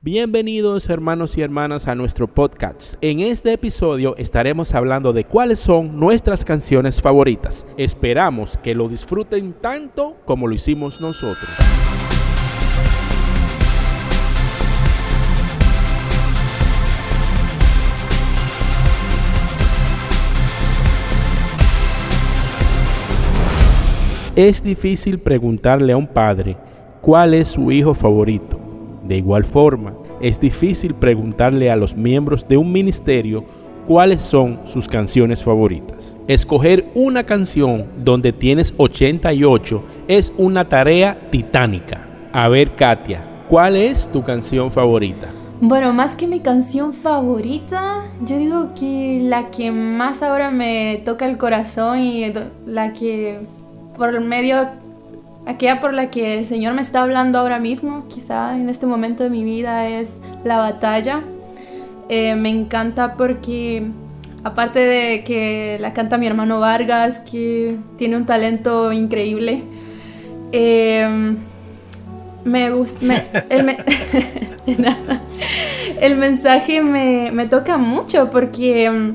Bienvenidos hermanos y hermanas a nuestro podcast. En este episodio estaremos hablando de cuáles son nuestras canciones favoritas. Esperamos que lo disfruten tanto como lo hicimos nosotros. Es difícil preguntarle a un padre cuál es su hijo favorito. De igual forma, es difícil preguntarle a los miembros de un ministerio cuáles son sus canciones favoritas. Escoger una canción donde tienes 88 es una tarea titánica. A ver, Katia, ¿cuál es tu canción favorita? Bueno, más que mi canción favorita, yo digo que la que más ahora me toca el corazón y la que por medio aquella por la que el Señor me está hablando ahora mismo, quizá en este momento de mi vida, es la batalla. Eh, me encanta porque, aparte de que la canta mi hermano Vargas, que tiene un talento increíble, eh, me gusta. el, el, mensaje me, me toca mucho porque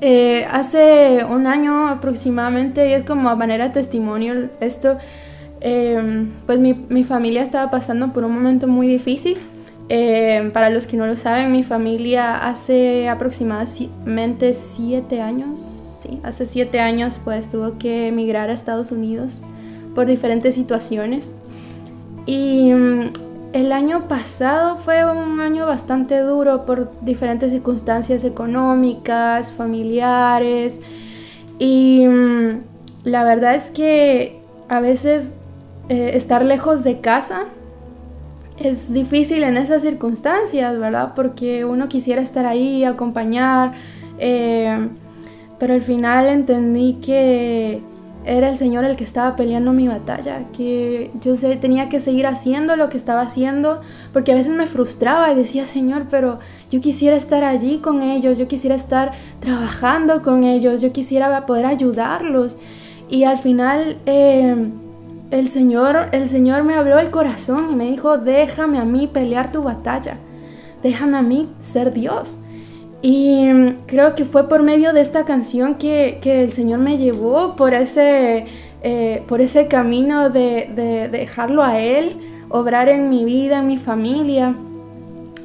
eh, hace un año aproximadamente, y es como a manera de testimonio esto, eh, pues mi, mi, familia estaba pasando por un momento muy difícil. Eh, para los que no lo saben, mi familia hace aproximadamente siete años, sí, hace siete años pues tuvo que emigrar a Estados Unidos por diferentes situaciones. Y mm, el año pasado fue un año bastante duro por diferentes circunstancias económicas, familiares y mm, la verdad es que a veces eh, estar lejos de casa es difícil en esas circunstancias, ¿verdad? Porque uno quisiera estar ahí, acompañar, eh, pero al final entendí que era el Señor el que estaba peleando mi batalla, que yo tenía que seguir haciendo lo que estaba haciendo, porque a veces me frustraba y decía, Señor, pero yo quisiera estar allí con ellos, yo quisiera estar trabajando con ellos, yo quisiera poder ayudarlos. Y al final eh, el, Señor, el Señor me habló el corazón y me dijo, déjame a mí pelear tu batalla, déjame a mí ser Dios. Y creo que fue por medio de esta canción que, el Señor me llevó por ese, eh, por ese camino de, dejarlo a Él, obrar en mi vida, en mi familia.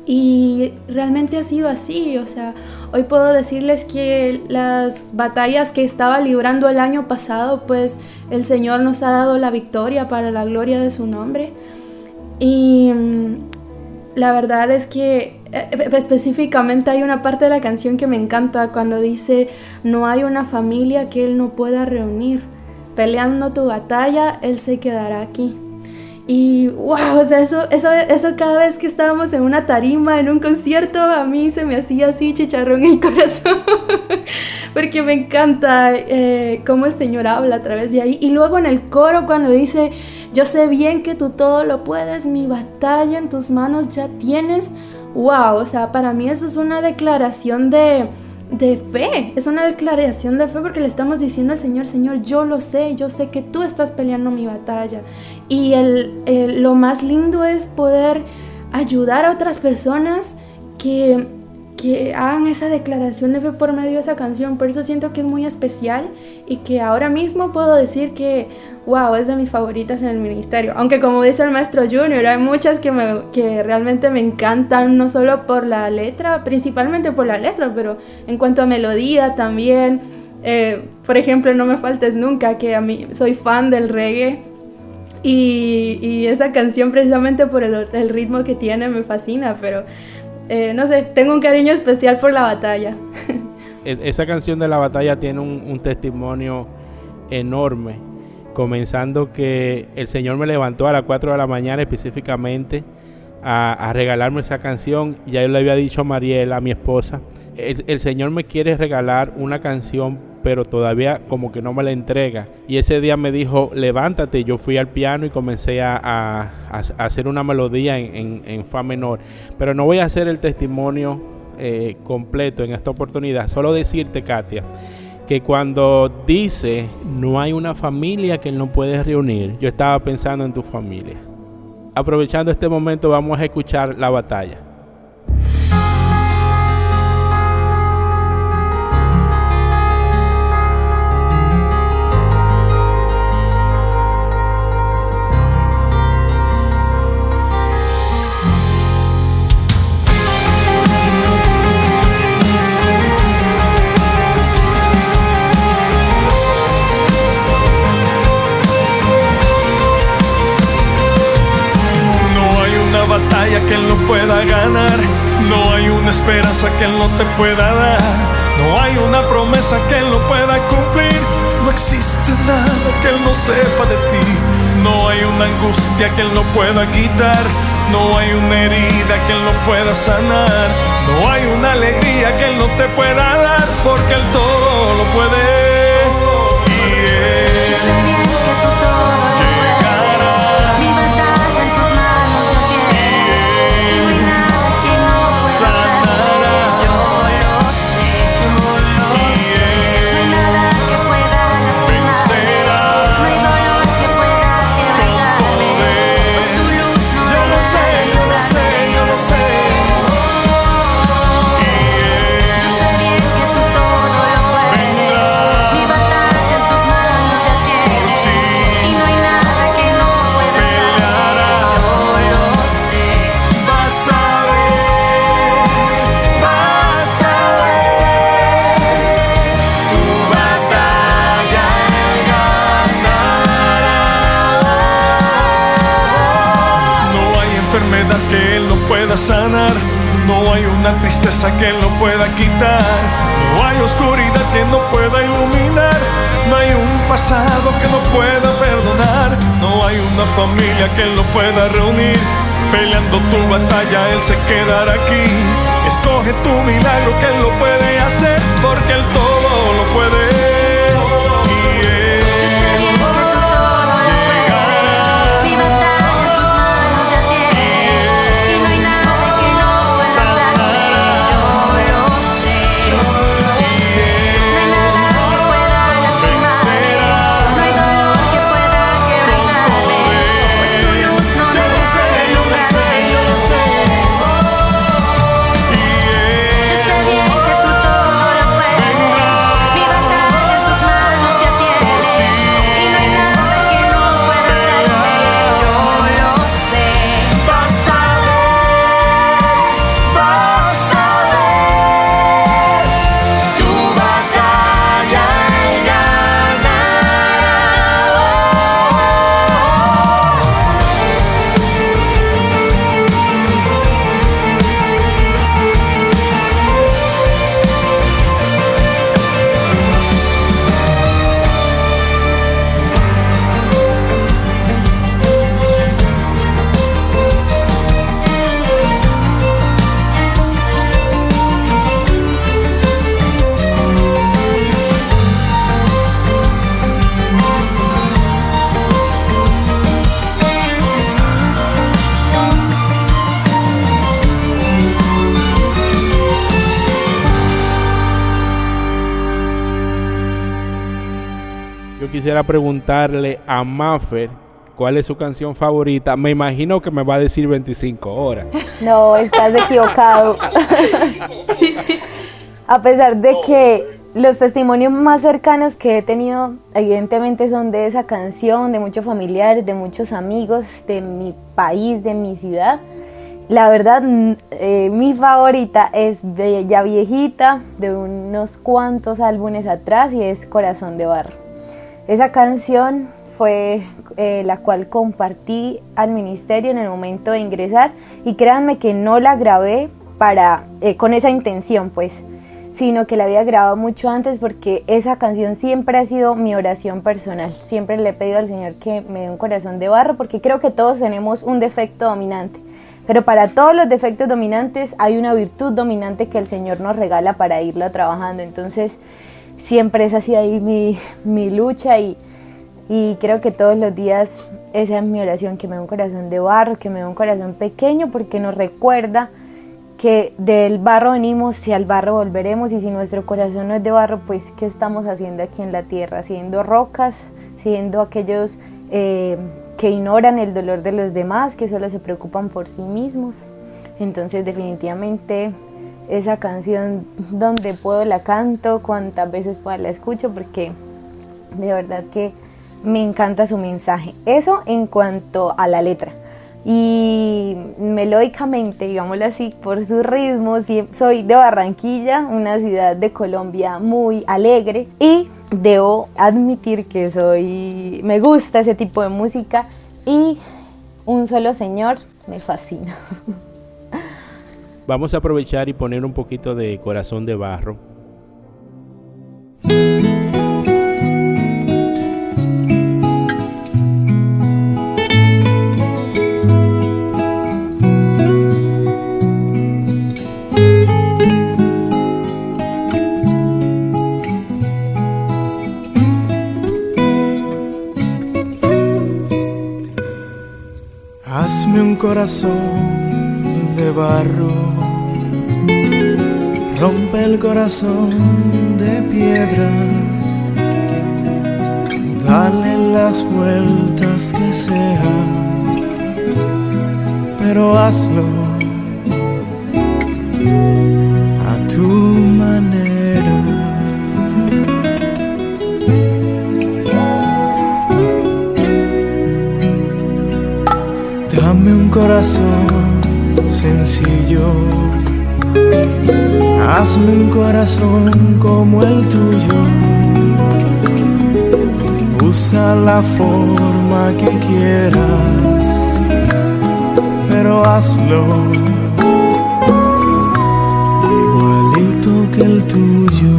Y realmente ha sido así, o sea, hoy puedo decirles que las batallas que estaba librando el año pasado, pues el Señor nos ha dado la victoria para la gloria de su nombre. Y mm, la verdad es que eh, específicamente hay una parte de la canción que me encanta cuando dice, no hay una familia que él no pueda reunir. Peleando tu batalla, él se quedará aquí. Y wow, o sea, eso, eso, eso cada vez que estábamos en una tarima, en un concierto, a mí se me hacía así chicharrón el corazón. Porque me encanta eh, cómo el Señor habla a través de ahí. Y luego en el coro cuando dice, yo sé bien que tú todo lo puedes, mi batalla en tus manos ya tienes wow, o sea, para mí eso es una declaración de, fe, es una declaración de fe porque le estamos diciendo al Señor, Señor, yo lo sé, yo sé que tú estás peleando mi batalla. Y el, lo más lindo es poder ayudar a otras personas que que hagan esa declaración de fe por medio de esa canción. Por eso siento que es muy especial y que ahora mismo puedo decir que, wow, es de mis favoritas en el ministerio. Aunque como dice el maestro Junior, hay muchas que, me, que realmente me encantan, no solo por la letra, principalmente por la letra, pero en cuanto a melodía también. Eh, por ejemplo, No me faltes nunca, que a mí soy fan del reggae. Y, y esa canción precisamente por el, el ritmo que tiene me fascina, pero eh, no sé, tengo un cariño especial por la batalla. E-, esa canción de la batalla tiene un, testimonio enorme, comenzando que el Señor me levantó a las 4 de la mañana específicamente a, regalarme esa canción. Ya yo le había dicho a Mariela, a mi esposa, el Señor me quiere regalar una canción pero todavía como que no me la entrega. Y ese día me dijo, levántate. Yo fui al piano y comencé a, hacer una melodía en, fa menor. Pero no voy a hacer el testimonio eh, completo en esta oportunidad. Solo decirte, Katia, que cuando dice, no hay una familia que no puede reunir, yo estaba pensando en tu familia. aprovechando este momento vamos a escuchar la batalla. Pueda ganar. No hay una esperanza que Él no te pueda dar. No hay una promesa que Él no pueda cumplir. No existe nada que Él no sepa de ti. No hay una angustia que Él no pueda quitar. No hay una herida que Él no pueda sanar. No hay una alegría que Él no te pueda dar. Porque Él todo lo puede. Una tristeza que no pueda quitar. No hay oscuridad que no pueda iluminar. No hay un pasado que no pueda perdonar. No hay una familia que no pueda reunir. Peleando tu batalla, Él se quedará aquí. Escoge tu milagro que lo puede hacer. Porque Él todo lo puede. Quisiera preguntarle a Maffer cuál es su canción favorita. Me imagino que me va a decir 25 horas. No, estás equivocado. a pesar de que los testimonios más cercanos que he tenido, evidentemente, son de esa canción, de muchos familiares, de muchos amigos, de mi país, de mi ciudad. La verdad, eh, mi favorita es de ya viejita, de unos cuantos álbumes atrás, y es Corazón de Barro. Esa canción fue eh, la cual compartí al ministerio en el momento de ingresar y créanme que no la grabé para, eh, con esa intención pues, sino que la había grabado mucho antes porque esa canción siempre ha sido mi oración personal. Siempre le he pedido al Señor que me dé un corazón de barro porque creo que todos tenemos un defecto dominante. Pero para todos los defectos dominantes hay una virtud dominante que el Señor nos regala para irla trabajando. Entonces, siempre es así ahí mi, mi lucha y, y, creo que todos los días esa es mi oración, que me dé un corazón de barro, que me dé un corazón pequeño porque nos recuerda que del barro venimos y al barro volveremos y si nuestro corazón no es de barro, pues ¿qué estamos haciendo aquí en la tierra? Siendo rocas, siendo aquellos eh, que ignoran el dolor de los demás, que solo se preocupan por sí mismos. Entonces definitivamente esa canción donde puedo la canto, cuantas veces pueda la escucho, porque de verdad que me encanta su mensaje. Eso en cuanto a la letra. Y melódicamente, digámoslo así, por su ritmo, soy de Barranquilla, una ciudad de Colombia muy alegre y debo admitir que soy me gusta ese tipo de música y un solo señor me fascina. Vamos a aprovechar y poner un poquito de corazón de barro. Hazme un corazón de barro, rompe el corazón de piedra, dale las vueltas que sea, pero hazlo a tu manera. Dame un corazón sencillo. Hazme un corazón como el tuyo. Usa la forma que quieras, pero hazlo igualito que el tuyo.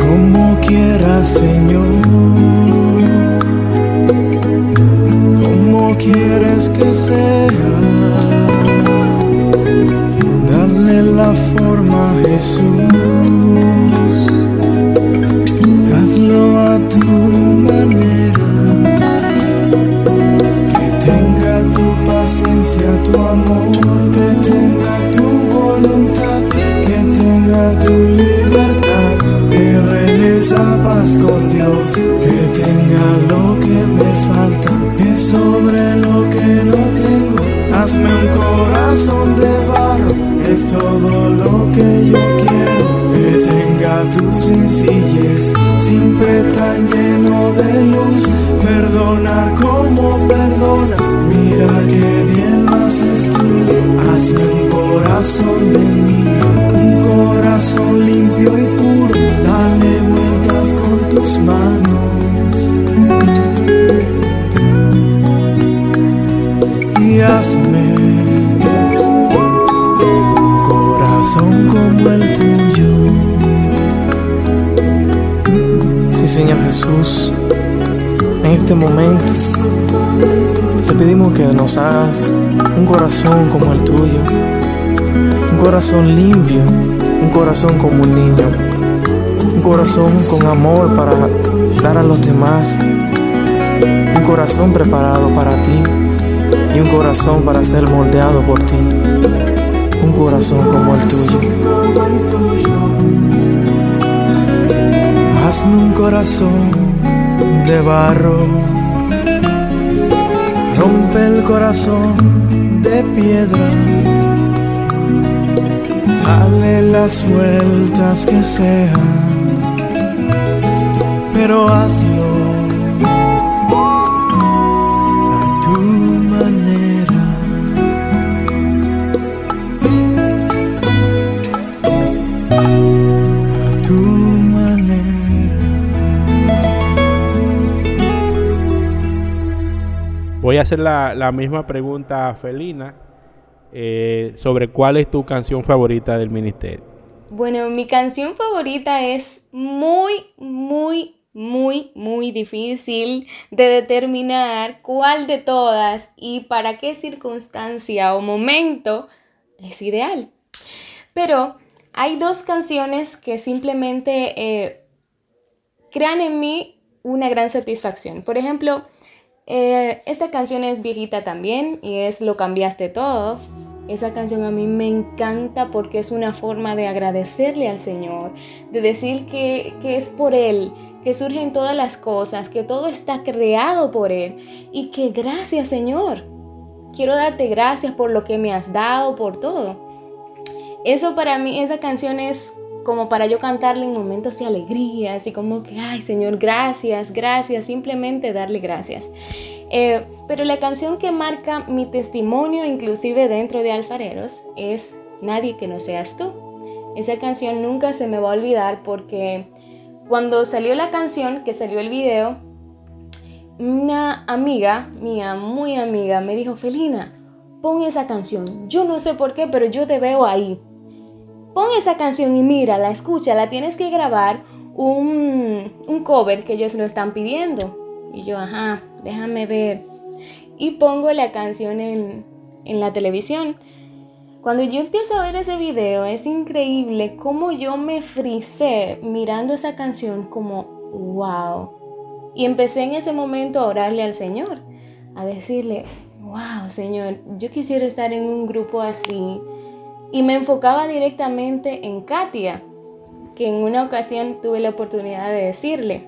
Como quieras, Señor. Quieres que sea. Dale la forma a Jesús. Hazlo a tu Sí, Señor Jesús, en este momento te pedimos que nos hagas un corazón como el tuyo, un corazón limpio, un corazón como un niño, un corazón con amor para dar a los demás, un corazón preparado para ti y un corazón para ser moldeado por ti, un corazón como el tuyo. Hazme un corazón de barro, rompe el corazón de piedra, dale las vueltas que sean, pero hazlo hacer la, misma pregunta a Felina eh, sobre cuál es tu canción favorita del ministerio. Bueno, mi canción favorita es muy, muy, muy, muy difícil de determinar cuál de todas y para qué circunstancia o momento es ideal. Pero hay dos canciones que simplemente eh, crean en mí una gran satisfacción. Por ejemplo, eh, esta canción es viejita también y es Lo cambiaste todo. Esa canción a mí me encanta porque es una forma de agradecerle al Señor, de decir que, que es por Él, que surgen todas las cosas, que todo está creado por Él y que gracias Señor. Quiero darte gracias por lo que me has dado, por todo. Eso para mí, esa canción es como para yo cantarle en momentos de alegría, así como que, ay Señor, gracias, gracias, simplemente darle gracias. Eh, pero la canción que marca mi testimonio, inclusive dentro de Alfareros, es Nadie que no seas tú. Esa canción nunca se me va a olvidar porque cuando salió la canción, que salió el video, una amiga mía, muy amiga, me dijo, Felina, pon esa canción. Yo no sé por qué, pero yo te veo ahí. Pon esa canción y mira, la escucha, la tienes que grabar un, un cover que ellos lo están pidiendo. Y yo, ajá, déjame ver. Y pongo la canción en, en la televisión. Cuando yo empiezo a ver ese video, es increíble cómo yo me frisé mirando esa canción como, wow. Y empecé en ese momento a orarle al Señor, a decirle, wow, Señor, yo quisiera estar en un grupo así. Y me enfocaba directamente en Katia, que en una ocasión tuve la oportunidad de decirle,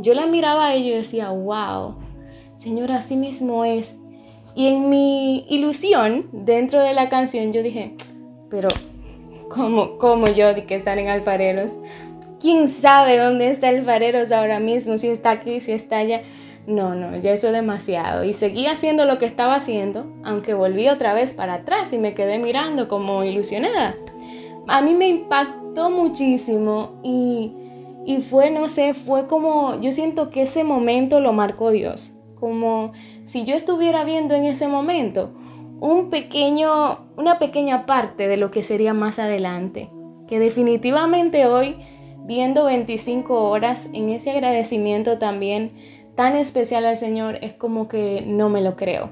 yo la miraba a ella y decía, wow, Señor, así mismo es. Y en mi ilusión dentro de la canción yo dije, pero ¿cómo, cómo yo de que estar en Alfareros? ¿Quién sabe dónde está Alfareros ahora mismo? Si está aquí, si está allá. No, no, ya eso es demasiado. Y seguí haciendo lo que estaba haciendo, aunque volví otra vez para atrás y me quedé mirando como ilusionada. A mí me impactó muchísimo y y fue, no sé, fue como, yo siento que ese momento lo marcó Dios, como si yo estuviera viendo en ese momento un pequeño, una pequeña parte de lo que sería más adelante, que definitivamente hoy, viendo 25 horas en ese agradecimiento también tan especial al Señor, es como que no me lo creo.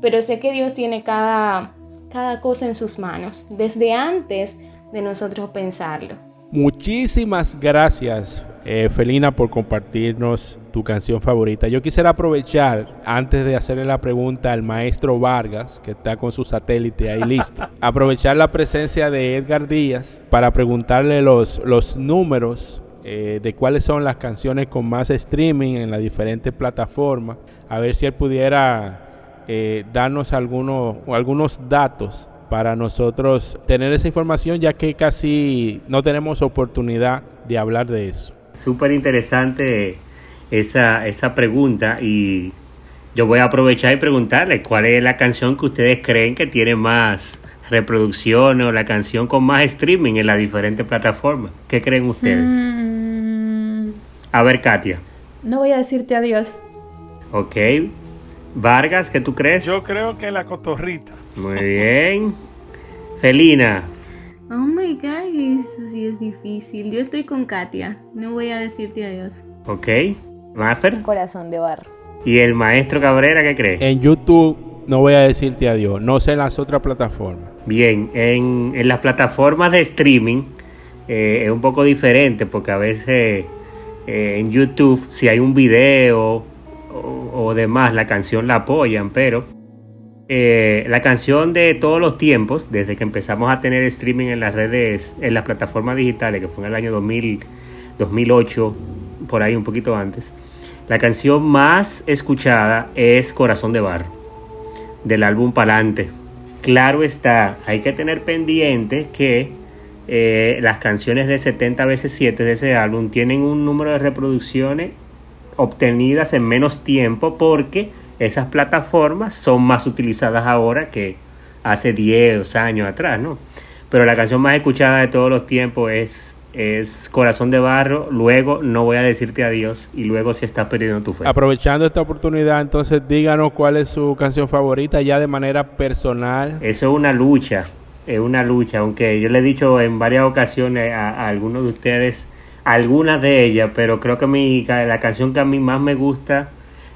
Pero sé que Dios tiene cada, cada cosa en sus manos, desde antes de nosotros pensarlo. Muchísimas gracias, eh, Felina, por compartirnos tu canción favorita. Yo quisiera aprovechar, antes de hacerle la pregunta al maestro Vargas, que está con su satélite ahí listo, aprovechar la presencia de Edgar Díaz para preguntarle los, los números eh, de cuáles son las canciones con más streaming en las diferentes plataformas, a ver si él pudiera eh, darnos algunos, algunos datos para nosotros tener esa información ya que casi no tenemos oportunidad de hablar de eso. Súper interesante esa, esa pregunta y yo voy a aprovechar y preguntarles cuál es la canción que ustedes creen que tiene más reproducción o la canción con más streaming en las diferentes plataformas. ¿Qué creen ustedes? Mm. A ver, Katia. No voy a decirte adiós. Ok. Vargas, ¿qué tú crees? Yo creo que la cotorrita. Muy bien. Felina. Oh my god, eso sí es difícil. Yo estoy con Katia. No voy a decirte adiós. Ok. Maffer. Corazón de barro. ¿Y el maestro Cabrera qué cree? En YouTube no voy a decirte adiós. No sé en las otras plataformas. Bien, en, las plataformas de streaming eh, es un poco diferente porque a veces eh, en YouTube si hay un video o, o demás la canción la apoyan, pero eh, la canción de todos los tiempos, desde que empezamos a tener streaming en las redes, en las plataformas digitales, que fue en el año 2000, 2008, por ahí un poquito antes, la canción más escuchada es Corazón de Barro, del álbum Palante. Claro está, hay que tener pendiente que eh, las canciones de 70 veces 7 de ese álbum tienen un número de reproducciones obtenidas en menos tiempo porque esas plataformas son más utilizadas ahora que hace 10 años atrás, ¿no? Pero la canción más escuchada de todos los tiempos es, es Corazón de Barro, luego No voy a decirte adiós y luego Si estás perdiendo tu fe. Aprovechando esta oportunidad, entonces díganos cuál es su canción favorita ya de manera personal. Eso es una lucha, es una lucha, aunque yo le he dicho en varias ocasiones a, a algunos de ustedes algunas de ellas, pero creo que mi, la canción que a mí más me gusta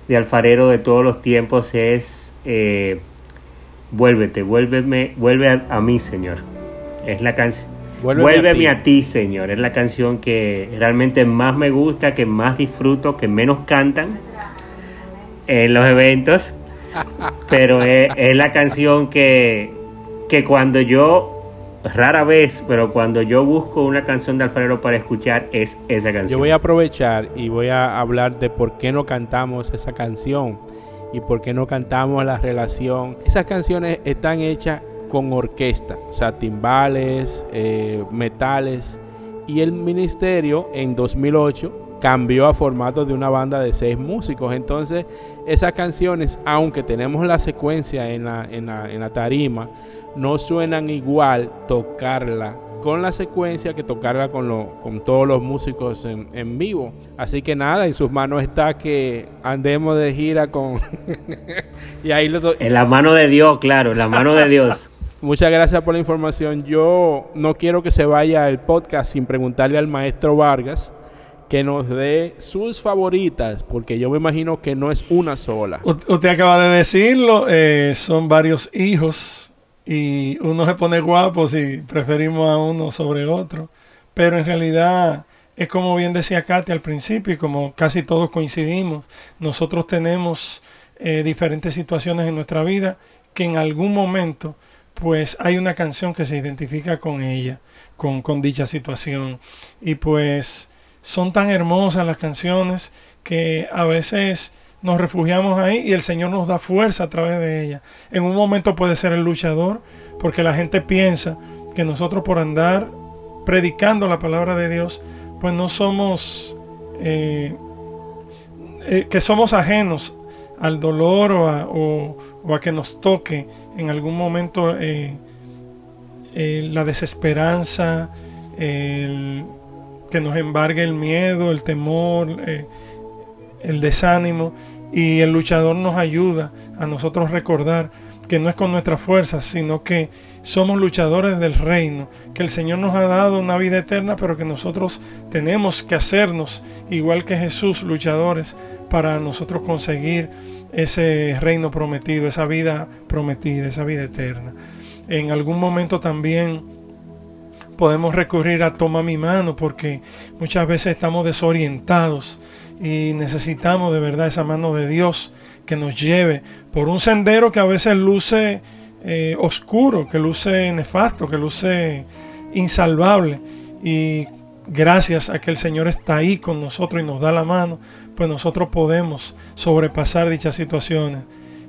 de alfarero de todos los tiempos es eh, Vuélvete, vuélveme, vuelve a, mí, Señor. Es la canción. Vuélveme, a, ti. Señor. Es la canción que realmente más me gusta, que más disfruto, que menos cantan en los eventos. Pero es, la canción que, que cuando yo rara vez, pero cuando yo busco una canción de alfarero para escuchar es esa canción. Yo voy a aprovechar y voy a hablar de por qué no cantamos esa canción y por qué no cantamos la relación. Esas canciones están hechas con orquesta, o sea, timbales, eh, metales. Y el ministerio en 2008 cambió a formato de una banda de seis músicos. Entonces, esas canciones, aunque tenemos la secuencia en la, en la, en la tarima, no suenan igual tocarla con la secuencia que tocarla con, lo, con todos los músicos en, en, vivo. Así que nada, en sus manos está que andemos de gira con... y ahí lo En la mano de Dios, claro, en la mano de Dios. Muchas gracias por la información. Yo no quiero que se vaya el podcast sin preguntarle al maestro Vargas que nos dé sus favoritas, porque yo me imagino que no es una sola. Usted acaba de decirlo, eh, son varios hijos y uno se pone guapo si preferimos a uno sobre otro, pero en realidad es como bien decía Katy al principio y como casi todos coincidimos, nosotros tenemos eh, diferentes situaciones en nuestra vida que en algún momento pues hay una canción que se identifica con ella, con, con dicha situación. Y pues son tan hermosas las canciones que a veces nos refugiamos ahí y el Señor nos da fuerza a través de ella. En un momento puede ser el luchador, porque la gente piensa que nosotros por andar predicando la palabra de Dios, pues no somos, eh, eh, que somos ajenos al dolor o a, que nos toque en algún momento eh, la desesperanza, que nos embargue el miedo, el temor, el desánimo y el luchador nos ayuda a nosotros recordar que no es con nuestras fuerzas, sino que somos luchadores del reino, que el Señor nos ha dado una vida eterna, pero que nosotros tenemos que hacernos, igual que Jesús, luchadores, para nosotros conseguir ese reino prometido, esa vida prometida, esa vida eterna. En algún momento también podemos recurrir a toma mi mano porque muchas veces estamos desorientados y necesitamos de verdad esa mano de Dios que nos lleve por un sendero que a veces luce eh, oscuro, que luce nefasto, que luce insalvable. Y gracias a que el Señor está ahí con nosotros y nos da la mano, pues nosotros podemos sobrepasar dichas situaciones.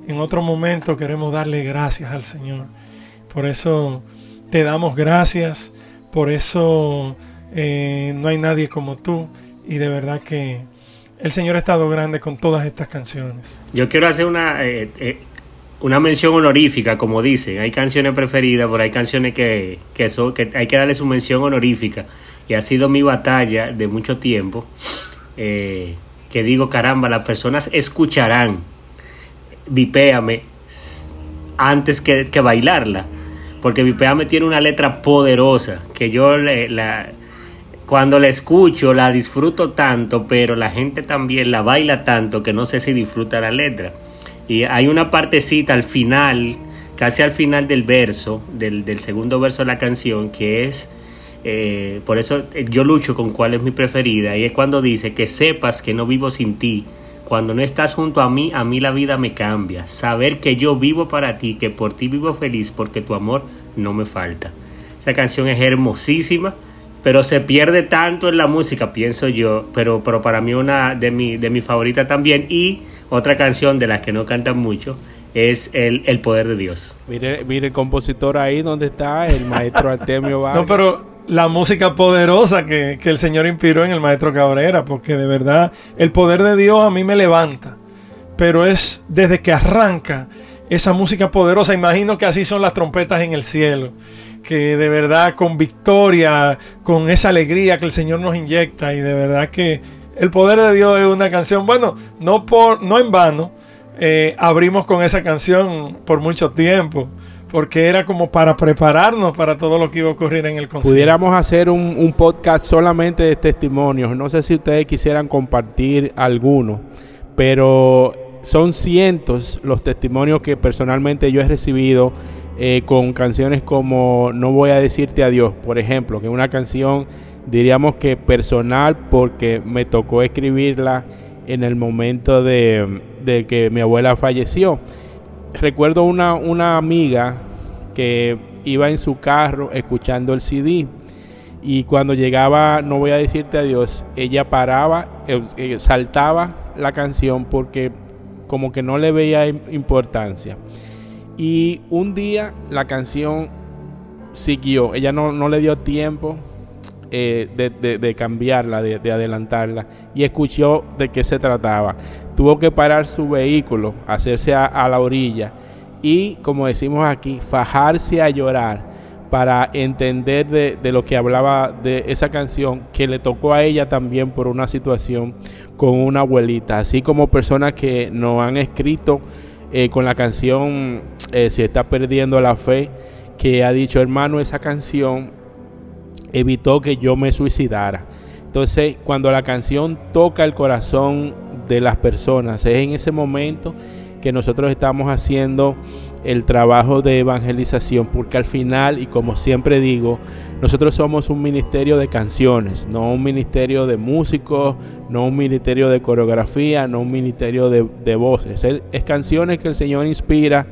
En otro momento queremos darle gracias al Señor. Por eso te damos gracias, por eso eh, no hay nadie como tú y de verdad que el Señor ha estado grande con todas estas canciones. Yo quiero hacer una, eh, eh, una mención honorífica, como dicen. Hay canciones preferidas, pero hay canciones que, que, que hay que darle su mención honorífica. Y ha sido mi batalla de mucho tiempo. Eh, que digo, caramba, las personas escucharán Vipéame antes que, que bailarla. Porque Vipéame tiene una letra poderosa que yo la, cuando la escucho la disfruto tanto, pero la gente también la baila tanto que no sé si disfruta la letra. Y hay una partecita al final, casi al final del verso, del, segundo verso de la canción, que es, eh, por eso yo lucho con cuál es mi preferida, y es cuando dice que sepas que no vivo sin ti. Cuando no estás junto a mí, a mí la vida me cambia. Saber que yo vivo para ti, que por ti vivo feliz, porque tu amor no me falta. Esa canción es hermosísima pero se pierde tanto en la música, pienso yo, pero, pero para mí una de mi, de mi favorita también y otra canción de las que no cantan mucho es el, el poder de Dios. Mire, mire el compositor ahí donde está el maestro Artemio Vargas. No, pero la música poderosa que, que el Señor inspiró en el maestro Cabrera, porque de verdad el poder de Dios a mí me levanta, pero es desde que arranca esa música poderosa, imagino que así son las trompetas en el cielo que de verdad con victoria, con esa alegría que el Señor nos inyecta y de verdad que el poder de Dios es una canción, bueno, no, por, no en vano, eh, abrimos con esa canción por mucho tiempo, porque era como para prepararnos para todo lo que iba a ocurrir en el concierto. Pudiéramos hacer un, un podcast solamente de testimonios, no sé si ustedes quisieran compartir alguno, pero son cientos los testimonios que personalmente yo he recibido eh, con canciones como No voy a decirte adiós, por ejemplo, que es una canción diríamos que personal porque me tocó escribirla en el momento de, que mi abuela falleció. Recuerdo una, una amiga que iba en su carro escuchando el CD. Y cuando llegaba, no voy a decirte adiós, ella paraba, eh, eh, saltaba la canción porque como que no le veía importancia. Y un día la canción siguió, ella no, no le dio tiempo eh, de, cambiarla, de, adelantarla, y escuchó de qué se trataba. Tuvo que parar su vehículo, hacerse a, la orilla y, como decimos aquí, fajarse a llorar para entender de, de, lo que hablaba de esa canción que le tocó a ella también por una situación con una abuelita, así como personas que nos han escrito eh, con la canción eh, Si está perdiendo la fe, que ha dicho hermano, esa canción evitó que yo me suicidara. Entonces, cuando la canción toca el corazón de las personas, es en ese momento que nosotros estamos haciendo el trabajo de evangelización, porque al final, y como siempre digo, nosotros somos un ministerio de canciones, no un ministerio de músicos, no un ministerio de coreografía, no un ministerio de, voces. es canciones que el Señor inspira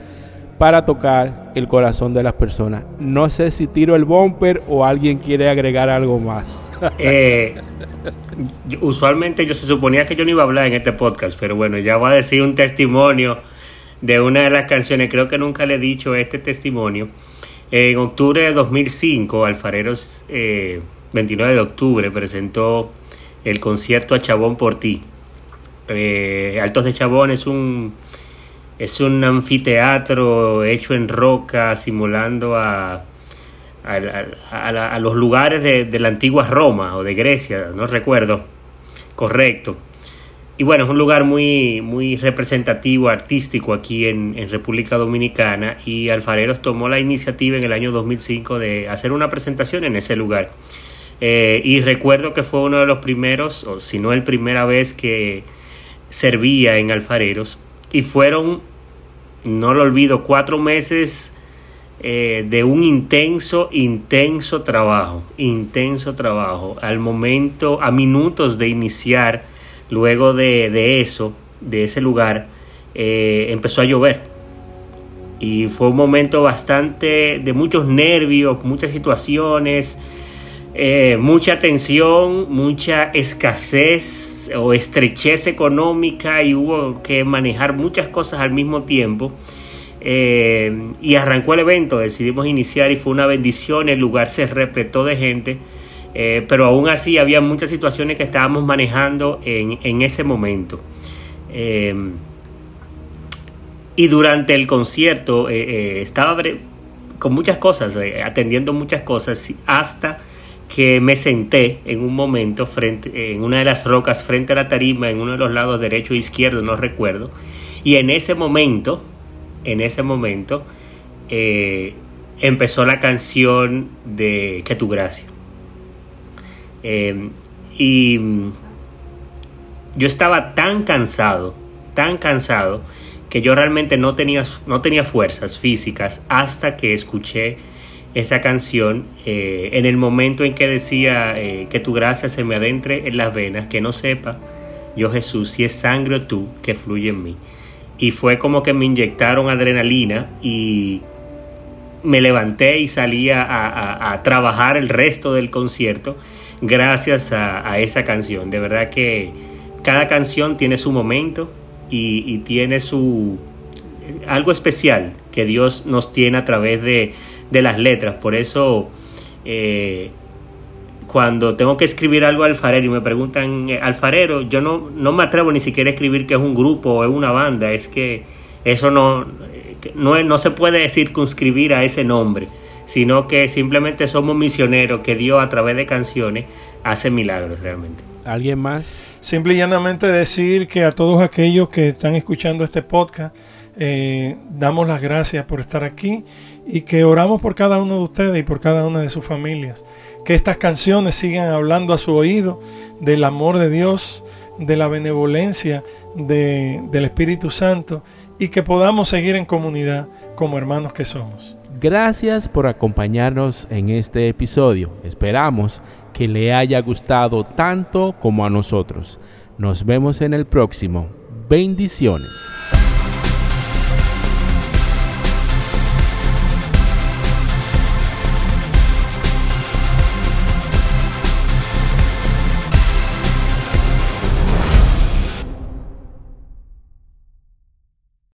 para tocar el corazón de las personas. No sé si tiro el bumper o alguien quiere agregar algo más. Eh, usualmente yo se suponía que yo no iba a hablar en este podcast, pero bueno, ya voy a decir un testimonio de una de las canciones. Creo que nunca le he dicho este testimonio. En octubre de 2005, Alfareros, 29 eh, de octubre, presentó el concierto a Chabón por ti. Eh, Altos de Chabón es un es un anfiteatro hecho en roca, simulando a, a, los lugares de, la antigua Roma o de Grecia, no recuerdo. Correcto. Y bueno, es un lugar muy, muy representativo, artístico aquí en, República Dominicana y Alfareros tomó la iniciativa en el año 2005 de hacer una presentación en ese lugar. Eh, y recuerdo que fue uno de los primeros, o si no el primera vez que servía en Alfareros y fueron, no lo olvido, cuatro meses eh, de un intenso, intenso trabajo, intenso trabajo. Al momento, a minutos de iniciar, luego de, eso, de ese lugar, eh, empezó a llover. Y fue un momento bastante de muchos nervios, muchas situaciones eh, mucha tensión, mucha escasez o estrechez económica y hubo que manejar muchas cosas al mismo tiempo. Eh, y arrancó el evento, decidimos iniciar y fue una bendición, el lugar se repletó de gente, eh, pero aún así había muchas situaciones que estábamos manejando en, ese momento. y durante el concierto estaba con muchas cosas, atendiendo muchas cosas, hasta que me senté en un momento frente, en una de las rocas frente a la tarima, en uno de los lados derecho e izquierdo, no recuerdo. Y en ese momento, en ese momento, eh, empezó la canción de Que tu gracia. Em, y yo estaba tan cansado, tan cansado, que yo realmente no tenía, no tenía fuerzas físicas hasta que escuché esa canción eh, en el momento en que decía eh, que tu gracia se me adentre en las venas, que no sepa yo Jesús si es sangre o tú que fluye en mí. Y fue como que me inyectaron adrenalina y me levanté y salí a, trabajar el resto del concierto gracias a, esa canción. De verdad que cada canción tiene su momento y, y tiene su algo especial que Dios nos tiene a través de de las letras. Por eso, eh, cuando tengo que escribir algo alfarero y me preguntan eh, alfarero, yo no, no me atrevo ni siquiera a escribir que es un grupo o es una banda. Es que eso no, no, no se puede circunscribir a ese nombre, sino que simplemente somos misioneros que Dios a través de canciones hace milagros realmente. ¿Alguien más? Simple y llanamente decir que a todos aquellos que están escuchando este podcast, eh, damos las gracias por estar aquí y que oramos por cada uno de ustedes y por cada una de sus familias. Que estas canciones sigan hablando a su oído del amor de Dios, de la benevolencia del Espíritu Santo y que podamos seguir en comunidad como hermanos que somos. Gracias por acompañarnos en este episodio. Esperamos que le haya gustado tanto como a nosotros. Nos vemos en el próximo. Bendiciones.